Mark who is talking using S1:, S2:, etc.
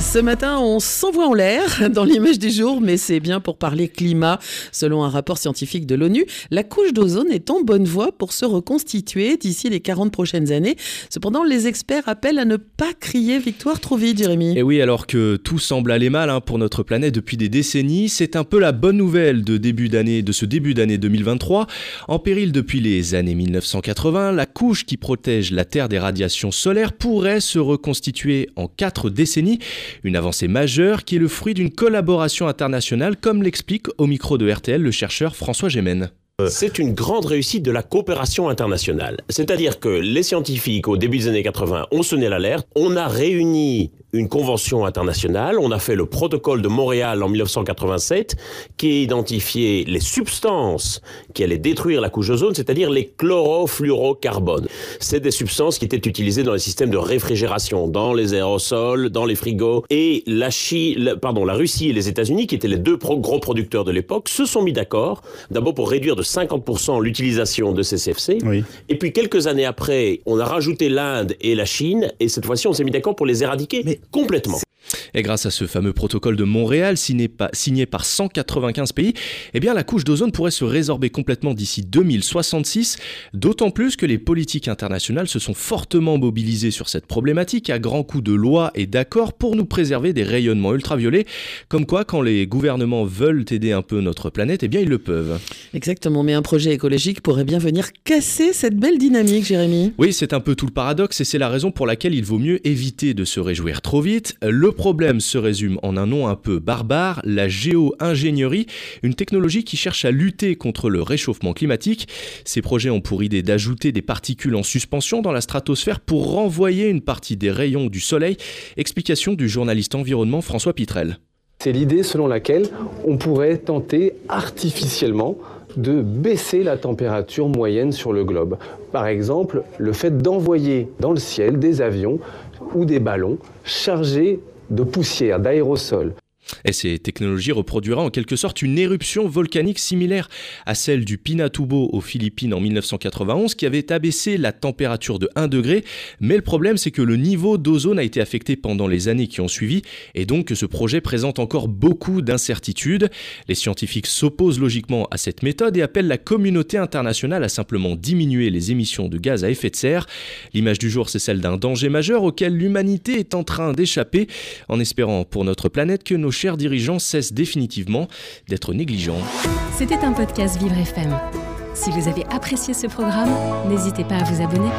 S1: Ce matin, on s'envoie en l'air dans l'image du jour, mais c'est bien pour parler climat. Selon un rapport scientifique de l'ONU, la couche d'ozone est en bonne voie pour se reconstituer d'ici les 40 prochaines années. Cependant, les experts appellent à ne pas crier victoire trop vite, Jérémy.
S2: Et oui, alors que tout semble aller mal hein, pour notre planète depuis des décennies, c'est un peu la bonne nouvelle de, début d'année, de ce début d'année 2023. En péril depuis les années 1980, la couche qui protège la Terre des radiations solaires pourrait se reconstituer en quatre décennies. Une avancée majeure qui est le fruit d'une collaboration internationale, comme l'explique au micro de RTL le chercheur François Gémen.
S3: C'est une grande réussite de la coopération internationale. C'est-à-dire que les scientifiques, au début des années 80, ont sonné l'alerte. On a réuni une convention internationale. On a fait le protocole de Montréal en 1987 qui a identifié les substances qui allaient détruire la couche ozone, c'est-à-dire les chlorofluorocarbones. C'est des substances qui étaient utilisées dans les systèmes de réfrigération, dans les aérosols, dans les frigos. Et la, Chine, pardon, la Russie et les États-Unis, qui étaient les deux gros producteurs de l'époque, se sont mis d'accord, d'abord pour réduire de 50% l'utilisation de ces CFC. Et puis quelques années après, on a rajouté l'Inde et la Chine, et cette fois-ci, on s'est mis d'accord pour les éradiquer. Mais complètement.
S2: Et grâce à ce fameux protocole de Montréal signé, par 195 pays, eh la couche d'ozone pourrait se résorber complètement d'ici 2066, d'autant plus que les politiques internationales se sont fortement mobilisées sur cette problématique à grands coups de lois et d'accords pour nous préserver des rayonnements ultraviolets, comme quoi quand les gouvernements veulent aider un peu notre planète, eh ils le peuvent.
S1: Exactement, mais un projet écologique pourrait bien venir casser cette belle dynamique, Jérémy.
S2: Oui, c'est un peu tout le paradoxe et c'est la raison pour laquelle il vaut mieux éviter de se réjouir trop vite. Le problème se résume en un nom un peu barbare, la géo-ingénierie, une technologie qui cherche à lutter contre le réchauffement climatique. Ces projets ont pour idée d'ajouter des particules en suspension dans la stratosphère pour renvoyer une partie des rayons du Soleil. Explication du journaliste environnement François Pitrel.
S4: C'est l'idée selon laquelle on pourrait tenter artificiellement de baisser la température moyenne sur le globe. Par exemple, le fait d'envoyer dans le ciel des avions ou des ballons chargés de poussière, d'aérosol.
S2: Et ces technologies reproduiraient en quelque sorte une éruption volcanique similaire à celle du Pinatubo aux Philippines en 1991 qui avait abaissé la température de 1 degré. Mais le problème c'est que le niveau d'ozone a été affecté pendant les années qui ont suivi et donc que ce projet présente encore beaucoup d'incertitudes. Les scientifiques s'opposent logiquement à cette méthode et appellent la communauté internationale à simplement diminuer les émissions de gaz à effet de serre. L'image du jour c'est celle d'un danger majeur auquel l'humanité est en train d'échapper en espérant pour notre planète que nos chers dirigeants cessent définitivement d'être négligents.
S5: C'était un podcast Vivre FM. Si vous avez apprécié ce programme, n'hésitez pas à vous abonner.